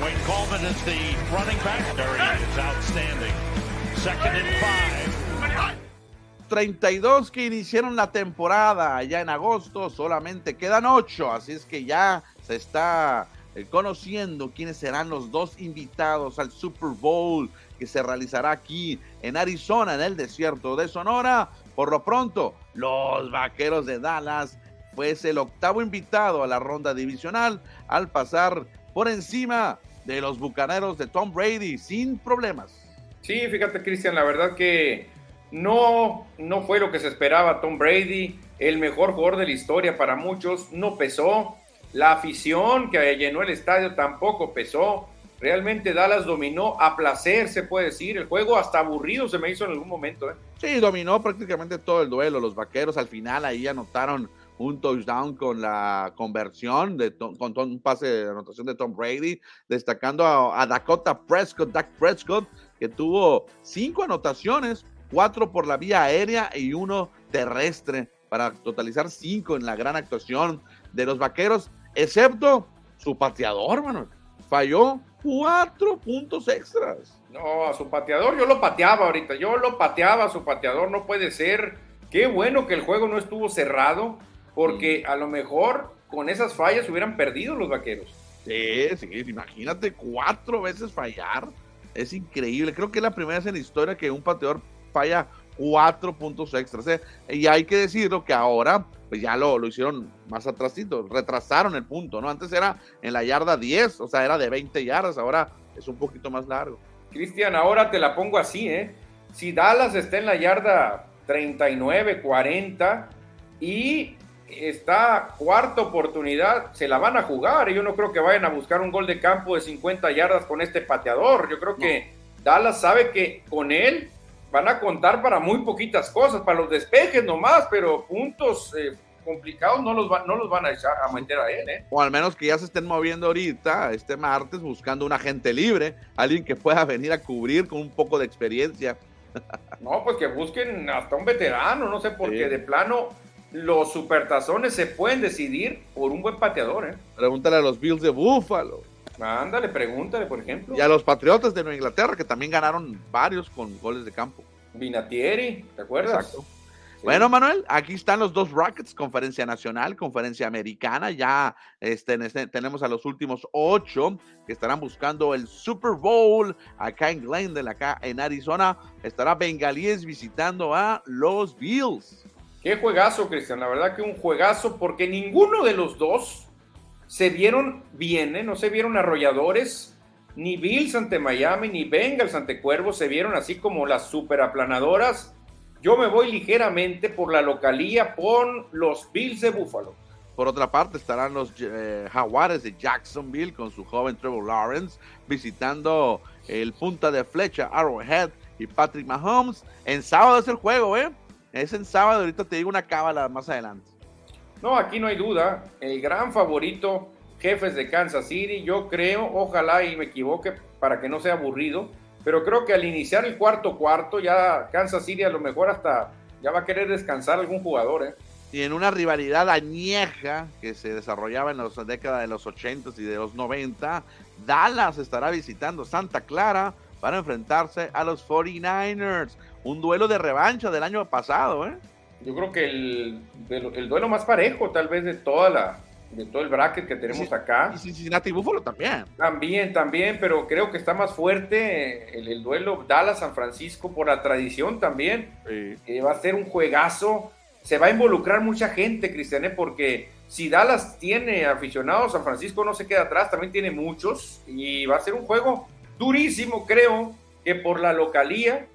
Wayne Coleman is the running back. There he is, outstanding. Second and five. 32 que iniciaron la temporada ya en agosto, solamente quedan 8, así es que ya se está conociendo quiénes serán los dos invitados al Super Bowl que se realizará aquí en Arizona, en el desierto de Sonora. Por lo pronto, los Vaqueros de Dallas fue el octavo invitado a la ronda divisional al pasar por encima de los Bucaneros de Tom Brady sin problemas. Sí, fíjate Cristian, la verdad que no, no fue lo que se esperaba Tom Brady, el mejor jugador de la historia para muchos, no pesó, la afición que llenó el estadio tampoco pesó, realmente Dallas dominó a placer, se puede decir, el juego hasta aburrido se me hizo en algún momento. ¿eh? Sí, dominó prácticamente todo el duelo, los Vaqueros al final ahí anotaron un touchdown con la conversión, de, con, un pase de anotación de Tom Brady, destacando a, Dakota Prescott, Dak Prescott, que tuvo cinco anotaciones, cuatro por la vía aérea y uno terrestre, para totalizar cinco en la gran actuación de los vaqueros, excepto su pateador, Manuel. Falló cuatro puntos extras. No, a su pateador yo lo pateaba ahorita, yo lo pateaba a su pateador, no puede ser. Qué bueno que el juego no estuvo cerrado porque a lo mejor con esas fallas hubieran perdido los vaqueros. Sí, sí, imagínate cuatro veces fallar. Es increíble. Creo que es la primera vez en la historia que un pateador falla cuatro puntos extras. ¿eh? Y hay que decirlo que ahora, pues ya lo, lo hicieron más atrasito, retrasaron el punto, ¿no? Antes era en la yarda 10, o sea, era de 20 yardas, ahora es un poquito más largo. Cristian, ahora te la pongo así, ¿eh? Si Dallas está en la yarda 39, 40 y esta cuarta oportunidad se la van a jugar. Yo no creo que vayan a buscar un gol de campo de 50 yardas con este pateador. Yo creo que Dallas sabe que con él van a contar para muy poquitas cosas, para los despejes nomás, pero puntos eh, complicados no los, no los van a echar a meter a él. ¿eh? O al menos que ya se estén moviendo ahorita, este martes, buscando un agente libre, alguien que pueda venir a cubrir con un poco de experiencia. (laughs) No, pues que busquen hasta un veterano, no sé, porque de plano los supertazones se pueden decidir por un buen pateador. ¿eh? Pregúntale a los Bills de Buffalo. Ándale, pregúntale, por ejemplo. Y a los Patriotas de Nueva Inglaterra, que también ganaron varios con goles de campo. Vinatieri, ¿te acuerdas? Exacto. Bueno, Manuel, aquí están los dos Rockets, conferencia nacional, conferencia americana. Ya este, este, tenemos a los últimos ocho que estarán buscando el Super Bowl acá en Glendale, acá en Arizona. Estará Bengalíes visitando a los Bills. Qué juegazo, Cristian. La verdad que un juegazo porque ninguno de los dos se vieron bien, ¿eh? no se vieron arrolladores. Ni Bills ante Miami, ni Bengals ante Cuervos se vieron así como las superaplanadoras. Yo me voy ligeramente por la localía con los Bills de Buffalo. Por otra parte, estarán los eh, Jaguares de Jacksonville con su joven Trevor Lawrence visitando el punta de flecha Arrowhead y Patrick Mahomes. En sábado es el juego, ¿eh? Es en sábado, ahorita te digo una cábala más adelante. No, aquí no hay duda. El gran favorito, jefes de Kansas City, yo creo, ojalá y me equivoque para que no sea aburrido, pero creo que al iniciar el cuarto cuarto, ya Kansas City a lo mejor hasta ya va a querer descansar algún jugador, ¿eh? Y en una rivalidad añeja que se desarrollaba en las décadas de los 80 y de los 90, Dallas estará visitando Santa Clara para enfrentarse a los 49ers. Un duelo de revancha del año pasado, ¿eh? Yo creo que el, el duelo más parejo, tal vez, de toda la, de todo el bracket que tenemos acá. Y Cincinnati Buffalo también. También, también, pero creo que está más fuerte el, duelo Dallas-San Francisco por la tradición también. Sí. va a ser un juegazo. Se va a involucrar mucha gente, Cristiané, porque si Dallas tiene aficionados, San Francisco no se queda atrás, también tiene muchos. Y va a ser un juego durísimo, creo que por la localía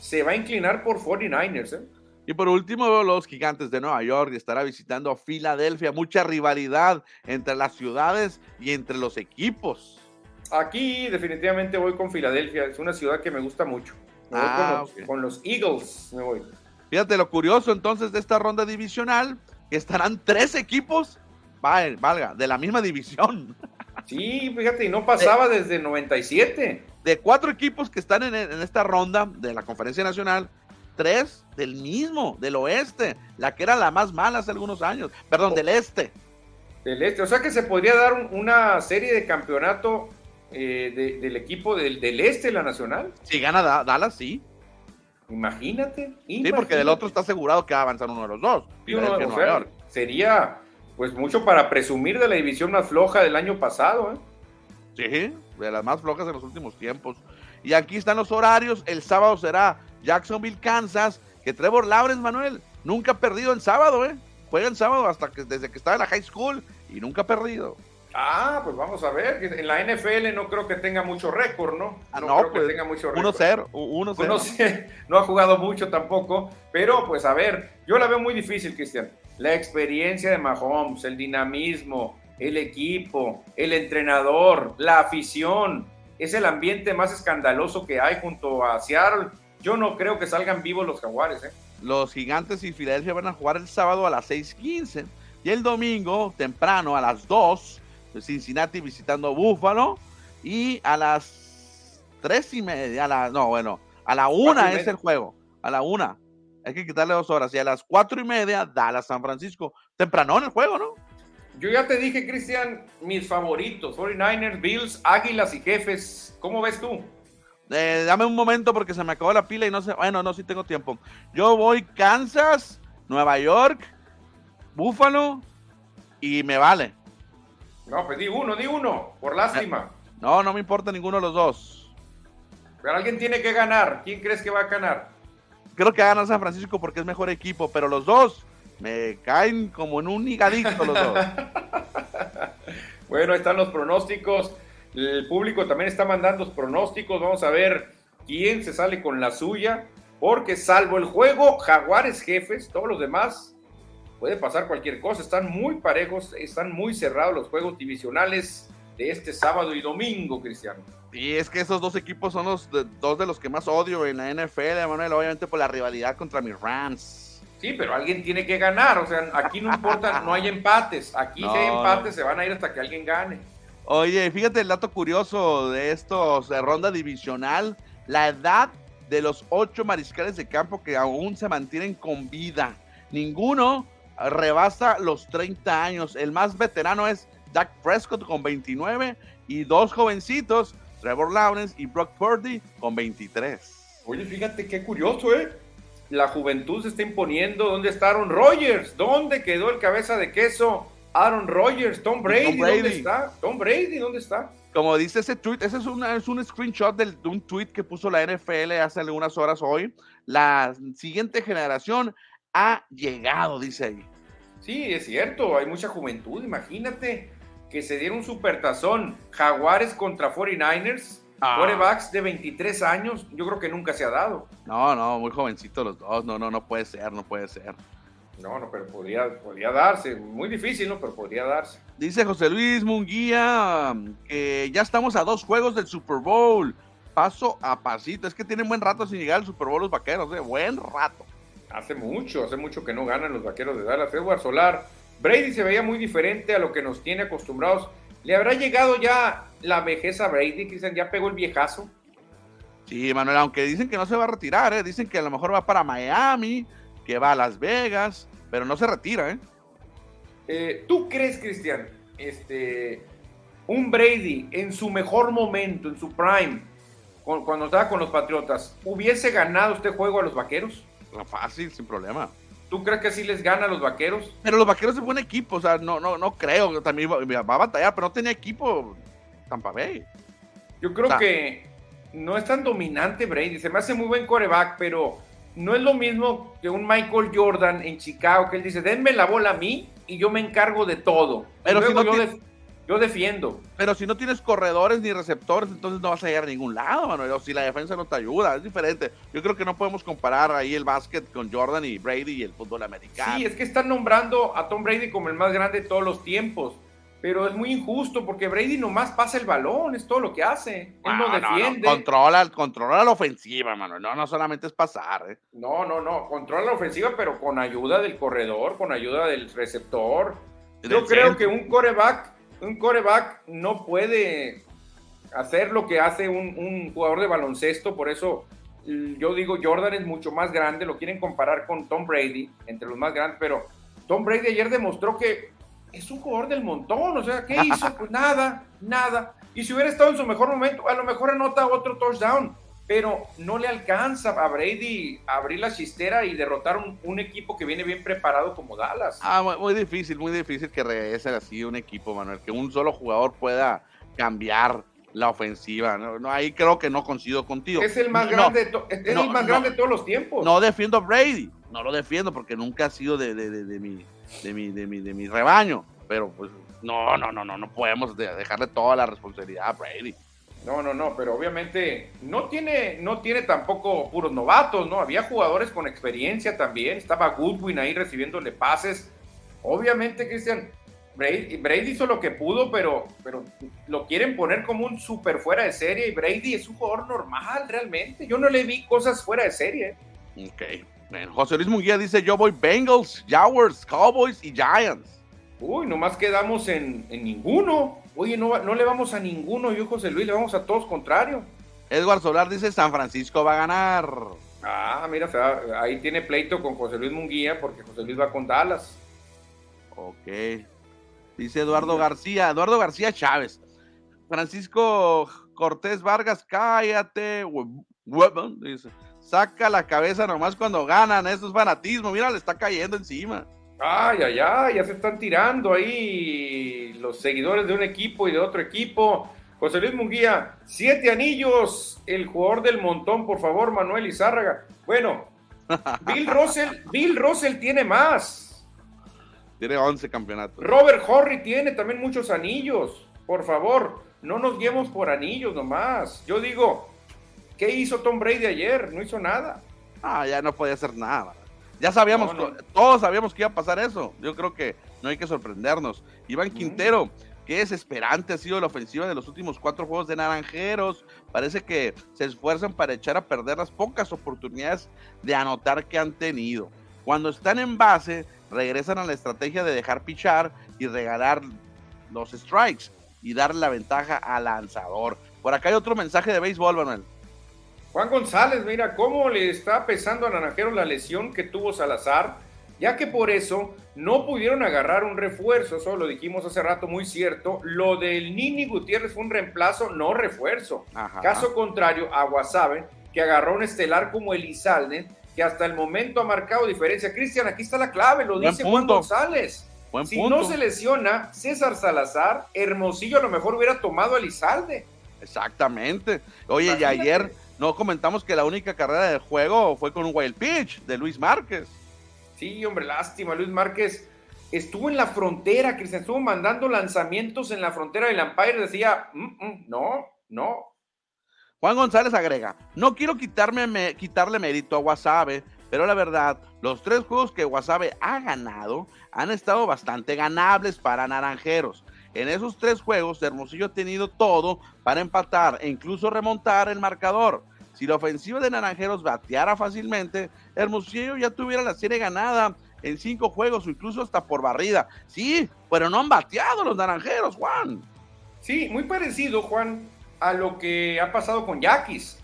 se va a inclinar por 49ers. ¿eh? Y por último, los gigantes de Nueva York estará visitando a Filadelfia. Mucha rivalidad entre las ciudades y entre los equipos. Aquí definitivamente voy con Filadelfia. Es una ciudad que me gusta mucho. Ah, con, los, Eagles me voy. Fíjate lo curioso entonces de esta ronda divisional, que estarán tres equipos, valga, de la misma división. Sí, fíjate, y no pasaba desde 97. De cuatro equipos que están en, en esta ronda de la Conferencia Nacional, tres del mismo, del oeste, la que era la más mala hace algunos años, perdón, del este. Del este, o sea que se podría dar una serie de campeonato eh, del equipo del, este, la nacional. Si gana Dallas, sí. Imagínate, Sí, porque del otro está asegurado que va a avanzar uno de los dos. sería pues mucho para presumir de la división más floja del año pasado. ¿eh? Sí, de las más flojas de los últimos tiempos. Y aquí están los horarios. El sábado será Jacksonville, Kansas, que Trevor Lawrence, Manuel, nunca ha perdido en sábado, ¿eh? Juega en sábado hasta que desde que estaba en la high school y nunca ha perdido. Ah, pues vamos a ver. En la NFL no creo que tenga mucho récord, ¿no? Ah, no, creo que pues, tenga mucho récord. 1-0, 1-0. (laughs) No ha jugado mucho tampoco, pero pues a ver, yo la veo muy difícil, Cristian. La experiencia de Mahomes, el dinamismo, el equipo, el entrenador, la afición, es el ambiente más escandaloso que hay junto a Seattle yo no creo que salgan vivos los jaguares. ¿eh? Los gigantes y Filadelfia van a jugar el sábado a las 6:15 y el domingo temprano a las 2, Cincinnati visitando Búfalo y a las 3 y media, a la, no, bueno, a la 1 es el juego, a la 1. Hay que quitarle dos horas y a las 4 y media Dallas San Francisco. Temprano en el juego, ¿no? Yo ya te dije, Cristian, mis favoritos, 49ers, Bills, Águilas y Jefes. ¿Cómo ves tú? Eh, dame un momento porque se me acabó la pila y no sé. Bueno, no, sí tengo tiempo. Yo voy Kansas, Nueva York, Búfalo y me vale. No, pues di uno, di uno, por lástima. No, no me importa ninguno de los dos. Pero alguien tiene que ganar. ¿Quién crees que va a ganar? Creo que gana San Francisco porque es mejor equipo, pero los dos me caen como en un higadito los dos. (laughs) bueno, están los pronósticos. El público también está mandando pronósticos. Vamos a ver quién se sale con la suya. Porque salvo el juego, Jaguares jefes, todos los demás, puede pasar cualquier cosa. Están muy parejos, están muy cerrados los juegos divisionales de este sábado y domingo, Cristiano. Y es que esos dos equipos son los dos de los que más odio en la NFL, Manuel, obviamente por la rivalidad contra mis Rams. Sí, pero alguien tiene que ganar, o sea, aquí no importa, (laughs) no hay empates, aquí si hay empates se van a ir hasta que alguien gane. Oye, fíjate el dato curioso de estos de ronda divisional, la edad de los ocho mariscales de campo que aún se mantienen con vida. Ninguno rebasa los 30 años. El más veterano es Dak Prescott con 29 y dos jovencitos, Trevor Lawrence y Brock Purdy con 23. Oye, fíjate qué curioso, ¿eh? La juventud se está imponiendo. ¿Dónde está Aaron Rodgers? ¿Dónde quedó el cabeza de queso? Aaron Rodgers, Tom Brady, ¿dónde está? Tom Brady, ¿dónde está? Como dice ese tweet, ese es, es un screenshot de un tweet que puso la NFL hace algunas horas hoy. La siguiente generación ha llegado, dice ahí. Sí, es cierto, hay mucha juventud, imagínate que se diera un supertazón Jaguares contra 49ers, ah. de 23 años, yo creo que nunca se ha dado. No, no, muy jovencitos los dos, no, no, no puede ser, no puede ser. No, no, pero podría, podría darse. Muy difícil, ¿no? Pero podría darse. Dice José Luis Munguía que ya estamos a dos juegos del Super Bowl. Paso a pasito. Es que tienen buen rato sin llegar al Super Bowl los vaqueros, ¿eh? Buen rato. Hace mucho, hace mucho que no ganan los vaqueros de Dallas. Edward Solar. Brady se veía muy diferente a lo que nos tiene acostumbrados. ¿Le habrá llegado ya la vejez a Brady? Dicen, ya pegó el viejazo. Sí, Manuel, aunque dicen que no se va a retirar, ¿eh? dicen que a lo mejor va para Miami, que va a Las Vegas, pero no se retira, ¿eh? eh tú crees, Cristian, este, un Brady en su mejor momento, en su prime, cuando estaba con los Patriotas, ¿hubiese ganado este juego a los Vaqueros? Fácil, sin problema. ¿Tú crees que sí les gana a los Vaqueros? Pero los Vaqueros es buen equipo, o sea, no, no, no creo. También va, va a batallar, pero no tenía equipo Tampa Bay. Yo creo que no es tan dominante Brady. Se me hace muy buen coreback, pero no es lo mismo que un Michael Jordan en Chicago, que él dice, denme la bola a mí y yo me encargo de todo. Pero si no yo, defiendo. Pero si no tienes corredores ni receptores, entonces no vas a llegar a ningún lado, Manuel. O si la defensa no te ayuda, es diferente. Yo creo que no podemos comparar ahí el básquet con Jordan y Brady y el fútbol americano. Sí, es que están nombrando a Tom Brady como el más grande de todos los tiempos pero es muy injusto porque Brady nomás pasa el balón, es todo lo que hace. Él no, defiende. Controla, controla la ofensiva, mano. No, no solamente es pasar. ¿eh? No, no, no. Controla la ofensiva, pero con ayuda del corredor, con ayuda del receptor. Yo creo que un coreback, un coreback no puede hacer lo que hace un, un jugador de baloncesto. Por eso yo digo, Jordan es mucho más grande. Lo quieren comparar con Tom Brady, entre los más grandes, pero Tom Brady ayer demostró que es un jugador del montón, o sea, ¿qué hizo? Pues nada, nada. Y si hubiera estado en su mejor momento, a lo mejor anota otro touchdown, pero no le alcanza a Brady abrir la chistera y derrotar un, equipo que viene bien preparado como Dallas. Ah, muy, difícil, muy difícil que regrese así un equipo, Manuel, que un solo jugador pueda cambiar la ofensiva. No, ahí creo que no coincido contigo. Es el más grande, es el más grande de todos los tiempos. No defiendo a Brady, no lo defiendo porque nunca ha sido de, de, de, de mi de mi, de mi, de mi rebaño. Pero pues no, no, no, no, no podemos dejarle toda la responsabilidad a Brady. No, no, no, pero obviamente no tiene, no tiene tampoco puros novatos, ¿no? Había jugadores con experiencia también. Estaba Goodwin ahí recibiéndole pases. Obviamente, Cristian, Brady, Brady, hizo lo que pudo, pero, pero lo quieren poner como un super fuera de serie y Brady es un jugador normal realmente. Yo no le vi cosas fuera de serie. Ok. Bueno, José Luis Munguía dice: Yo voy Bengals, Jaguars, Cowboys y Giants. Uy, nomás quedamos en, ninguno. Oye, no, no le vamos a ninguno, yo José Luis, le vamos a todos contrario. Edward Solar dice: San Francisco va a ganar. Ah, mira, ahí tiene pleito con José Luis Munguía porque José Luis va con Dallas. Ok. Dice Eduardo García, Eduardo García Chávez. Francisco Cortés Vargas, cállate, dice. Saca la cabeza nomás cuando ganan, eso es fanatismo, mira, le está cayendo encima. Ay, ay, ay, ya se están tirando ahí los seguidores de un equipo y de otro equipo. José Luis Munguía, siete anillos, el jugador del montón, por favor, Manuel Izárraga. Bueno, (laughs) Bill Russell, Bill Russell tiene más. Tiene 11 campeonatos. Robert Horry tiene también muchos anillos. Por favor, no nos guiemos por anillos nomás. Yo digo, ¿Qué hizo Tom Brady ayer? No hizo nada. Ah, ya no podía hacer nada. Ya sabíamos, todos sabíamos que iba a pasar eso. Yo creo que no hay que sorprendernos. Iván Quintero, qué desesperante ha sido la ofensiva de los últimos cuatro juegos de Naranjeros. Parece que se esfuerzan para echar a perder las pocas oportunidades de anotar que han tenido. Cuando están en base, regresan a la estrategia de dejar pichar y regalar los strikes y darle la ventaja al lanzador. Por acá hay otro mensaje de béisbol, Manuel. Juan González, mira cómo le está pesando a Naranjero la lesión que tuvo Salazar, ya que por eso no pudieron agarrar un refuerzo, eso lo dijimos hace rato, muy cierto. Lo del Nini Gutiérrez fue un reemplazo, no refuerzo. Caso contrario, a Guasave, que agarró un estelar como Elizalde, que hasta el momento ha marcado diferencia. Cristian, aquí está la clave, lo dice Juan González. si no se lesiona César Salazar, Hermosillo a lo mejor hubiera tomado a Elizalde. Exactamente. Oye, y ayer no comentamos que la única carrera del juego fue con un wild pitch de Luis Márquez. Sí, hombre, lástima. Luis Márquez estuvo en la frontera, Cristian, estuvo mandando lanzamientos en la frontera del Empire. Decía, mm, mm, no, no. Juan González agrega: No quiero quitarme, quitarle mérito a Wasabe, pero la verdad, los tres juegos que Wasabe ha ganado han estado bastante ganables para Naranjeros. En esos tres juegos, Hermosillo ha tenido todo para empatar e incluso remontar el marcador. Si la ofensiva de Naranjeros bateara fácilmente, Hermosillo ya tuviera la serie ganada en cinco juegos o incluso hasta por barrida. Sí, pero no han bateado los Naranjeros, Juan. Sí, muy parecido, Juan, a lo que ha pasado con Yaquis.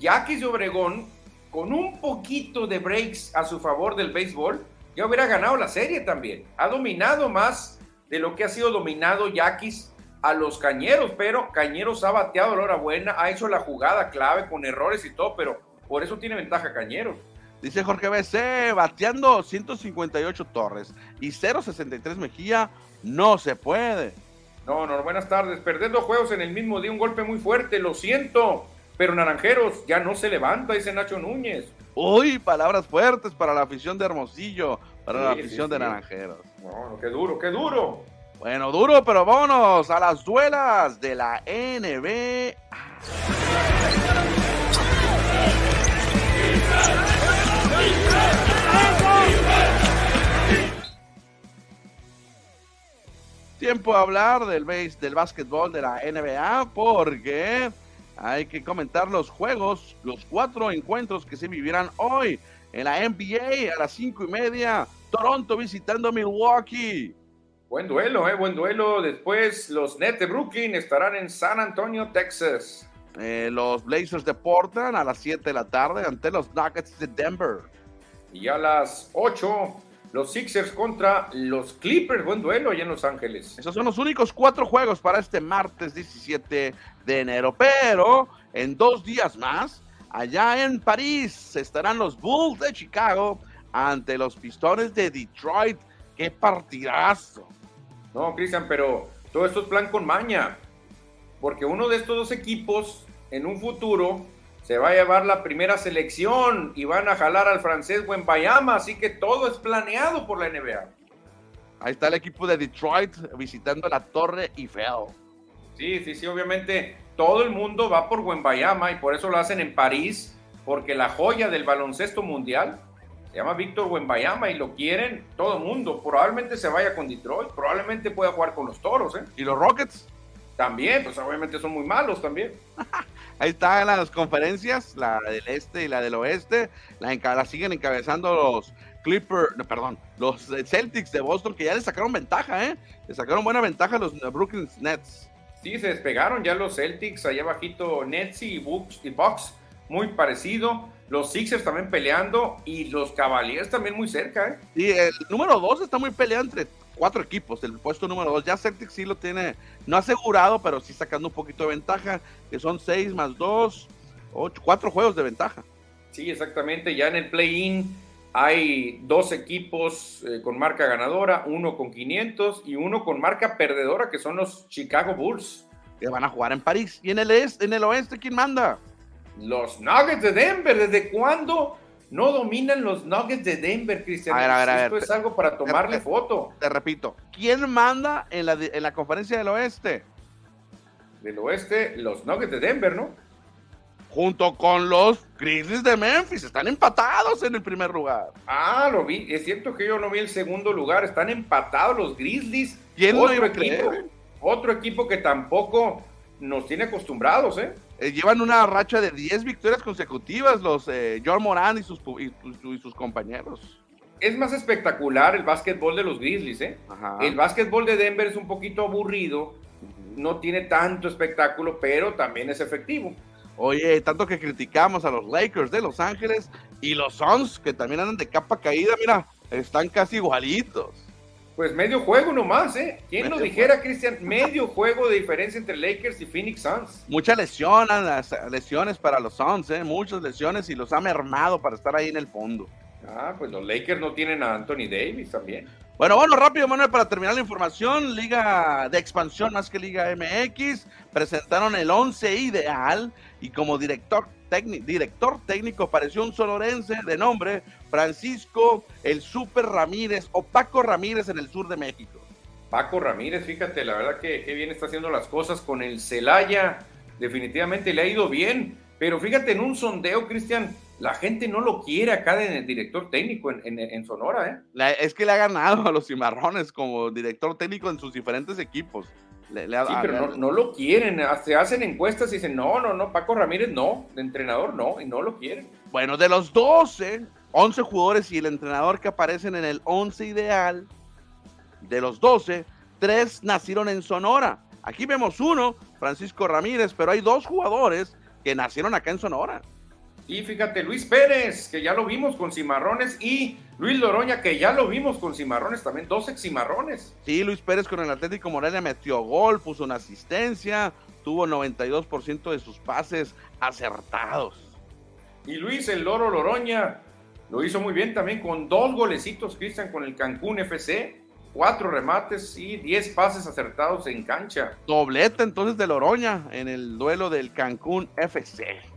Yaquis de Obregón, con un poquito de breaks a su favor del béisbol, ya hubiera ganado la serie también. Ha dominado más de lo que ha sido dominado Yaquis a los Cañeros, pero Cañeros ha bateado la hora buena, ha hecho la jugada clave con errores y todo, pero por eso tiene ventaja Cañeros. Dice Jorge BC, bateando 158 Torres y 0.63 Mejía, no se puede. No, no, buenas tardes. Perder dos juegos en el mismo día, un golpe muy fuerte, lo siento. Pero Naranjeros ya no se levanta, dice Nacho Núñez. Uy, palabras fuertes para la afición de Hermosillo, para la afición de Naranjeros. No, qué duro, qué duro. Bueno, duro, pero vámonos a las duelas de la NBA. Tiempo a hablar del base, del básquetbol de la NBA porque hay que comentar los juegos, los cuatro encuentros que se vivieran hoy en la NBA a las cinco y media. Toronto visitando Milwaukee. Buen duelo, eh, buen duelo. Después los Nets de Brooklyn estarán en San Antonio, Texas. Eh, los Blazers de Portland a las 7 de la tarde ante los Nuggets de Denver. Y a las 8, los Sixers contra los Clippers. Buen duelo allá en Los Ángeles. Esos son los únicos cuatro juegos para este martes 17 de enero. Pero en dos días más, allá en París, estarán los Bulls de Chicago ante los Pistones de Detroit. ¡Qué partidazo! No, Cristian, pero todo esto es plan con maña. Porque uno de estos dos equipos en un futuro se va a llevar la primera selección y van a jalar al francés Bayama, así que todo es planeado por la NBA. Ahí está el equipo de Detroit visitando la Torre Eiffel. Sí, sí, sí, obviamente todo el mundo va por Bayama y por eso lo hacen en París, porque la joya del baloncesto mundial se llama Víctor Wembayama y lo quieren todo el mundo. Probablemente se vaya con Detroit, probablemente pueda jugar con los Toros. ¿eh? ¿Y los Rockets? También, pues obviamente son muy malos también. (laughs) Ahí están las conferencias, la del este y la del oeste. La, la siguen encabezando los Clippers, perdón, los Celtics de Boston, que ya le sacaron ventaja, ¿eh? Le sacaron buena ventaja a los Brooklyn Nets. Sí, se despegaron ya los Celtics, allá bajito Nets y Bucks y Bucks, muy parecido. Los Sixers también peleando y los Cavaliers también muy cerca, ¿eh? Sí, el número dos está muy peleado entre cuatro equipos, el puesto número dos. Ya Celtics sí lo tiene, no asegurado, pero sí sacando un poquito de ventaja, que son seis más dos, ocho, cuatro juegos de ventaja. Sí, exactamente. Ya en el play-in hay dos equipos eh, con marca ganadora, uno con 500 y uno con marca perdedora, que son los Chicago Bulls. Que van a jugar en París. ¿Y en el, este, en el oeste quién manda? Los Nuggets de Denver. ¿Desde cuándo no dominan los Nuggets de Denver, Cristian. Esto es algo para tomarle foto. Te repito, ¿quién manda en la, en la conferencia del oeste? Del oeste, los Nuggets de Denver, ¿no? Junto con los Grizzlies de Memphis. Están empatados en el primer lugar. Ah, lo vi. Es cierto que yo no vi el segundo lugar. Están empatados los Grizzlies. ¿Quién otro equipo, Otro equipo que tampoco nos tiene acostumbrados, ¿eh? Eh, llevan una racha de 10 victorias consecutivas los eh, John Moran y sus, y, sus compañeros. Es más espectacular el básquetbol de los Grizzlies, ¿eh? El básquetbol de Denver es un poquito aburrido, no tiene tanto espectáculo, pero también es efectivo. Oye, tanto que criticamos a los Lakers de Los Ángeles y los Suns, que también andan de capa caída, mira, están casi igualitos. Pues medio juego nomás, ¿eh? ¿Quién lo dijera, Cristian? Medio juego de diferencia entre Lakers y Phoenix Suns. Muchas lesiones, lesiones para los Suns, ¿eh? Muchas lesiones y los ha mermado para estar ahí en el fondo. Ah, pues los Lakers no tienen a Anthony Davis también. Bueno, bueno, rápido, Manuel, para terminar la información, Liga de Expansión más que Liga MX, presentaron el 11 ideal y como director, director técnico apareció un sonorense de nombre Francisco el Super Ramírez o Paco Ramírez en el sur de México. Paco Ramírez, fíjate, la verdad que, bien está haciendo las cosas con el Celaya, definitivamente le ha ido bien, pero fíjate, en un sondeo, Cristian, la gente no lo quiere acá en el director técnico en, Sonora, ¿eh? es que le ha ganado a los cimarrones como director técnico en sus diferentes equipos. Sí, pero no, lo quieren, se hacen encuestas y dicen, no, no, no, Paco Ramírez no, de entrenador no, y no lo quieren. Bueno, de los 12, 11 jugadores y el entrenador que aparecen en el 11 ideal, de los 12, 3 nacieron en Sonora. Aquí vemos uno, Francisco Ramírez, pero hay dos jugadores que nacieron acá en Sonora. Y fíjate, Luis Pérez, que ya lo vimos con cimarrones, y Luis Loroña, que ya lo vimos con cimarrones también, dos ex cimarrones. Sí, Luis Pérez con el Atlético Morelia metió gol, puso una asistencia, tuvo 92% de sus pases acertados. Y Luis el Loro Loroña lo hizo muy bien también con dos golecitos, Cristian, con el Cancún FC, cuatro remates y diez pases acertados en cancha. Doblete entonces de Loroña en el duelo del Cancún FC.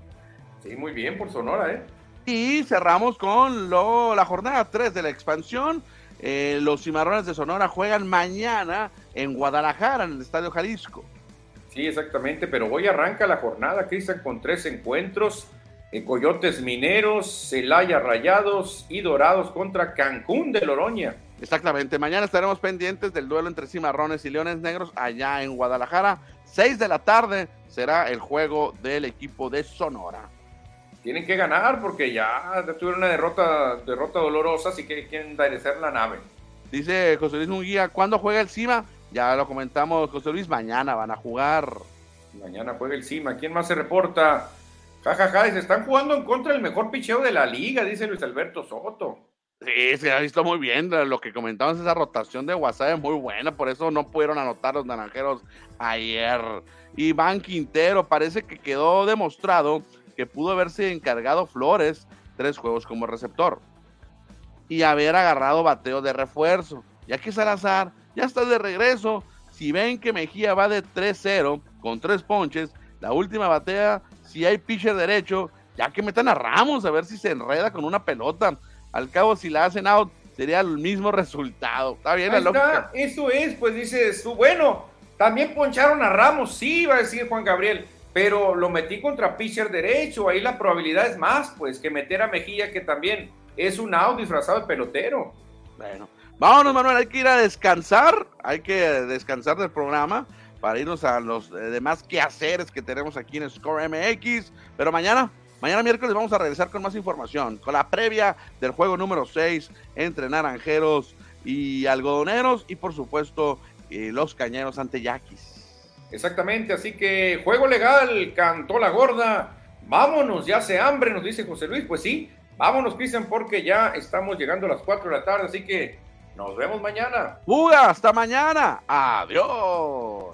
Sí, muy bien por Sonora, ¿eh? Y cerramos con lo, la jornada 3 de la expansión. Eh, los cimarrones de Sonora juegan mañana en Guadalajara, en el Estadio Jalisco. Sí, exactamente, pero hoy arranca la jornada, Cristian, con tres encuentros. Eh, Coyotes Mineros, Celaya Rayados y Dorados contra Cancún de Loroña. Exactamente, mañana estaremos pendientes del duelo entre Cimarrones y Leones Negros allá en Guadalajara. 6 de la tarde será el juego del equipo de Sonora tienen que ganar porque ya tuvieron una derrota, derrota dolorosa, así que quieren enderecer la nave. Dice José Luis Munguía, ¿cuándo juega el CIMA? Ya lo comentamos, José Luis, mañana van a jugar. Mañana juega el CIMA. ¿Quién más se reporta? Jajaja, ja, ja, se están jugando en contra del mejor picheo de la liga, dice Luis Alberto Soto. Sí, se ha visto muy bien. Lo que comentamos, esa rotación de WhatsApp es muy buena, por eso no pudieron anotar los naranjeros ayer. Iván Quintero, parece que quedó demostrado que pudo haberse encargado Flores tres juegos como receptor y haber agarrado bateo de refuerzo. Ya que Salazar ya está de regreso. Si ven que Mejía va de 3-0 con tres ponches, la última batea, si hay pitcher derecho, ya que metan a Ramos a ver si se enreda con una pelota. Al cabo, si la hacen out, sería el mismo resultado. Está bien la lógica. Eso es, pues dices tú, bueno, también poncharon a Ramos, sí, va a decir Juan Gabriel pero lo metí contra pitcher derecho, ahí la probabilidad es más, pues, que meter a Mejía, que también es un out disfrazado de pelotero. Bueno, vámonos, Manuel, hay que ir a descansar, hay que descansar del programa para irnos a los demás quehaceres que tenemos aquí en Score MX, pero mañana, mañana miércoles vamos a regresar con más información, con la previa del juego número 6 entre Naranjeros y Algodoneros y por supuesto eh, los Cañeros ante Yaquis. Exactamente, así que juego legal, cantó la gorda. Vámonos, ya se hambre, nos dice José Luis. Pues sí, vámonos, Cristian, porque ya estamos llegando a las 4 de la tarde, así que nos vemos mañana. ¡Uga! ¡Hasta mañana! ¡Adiós!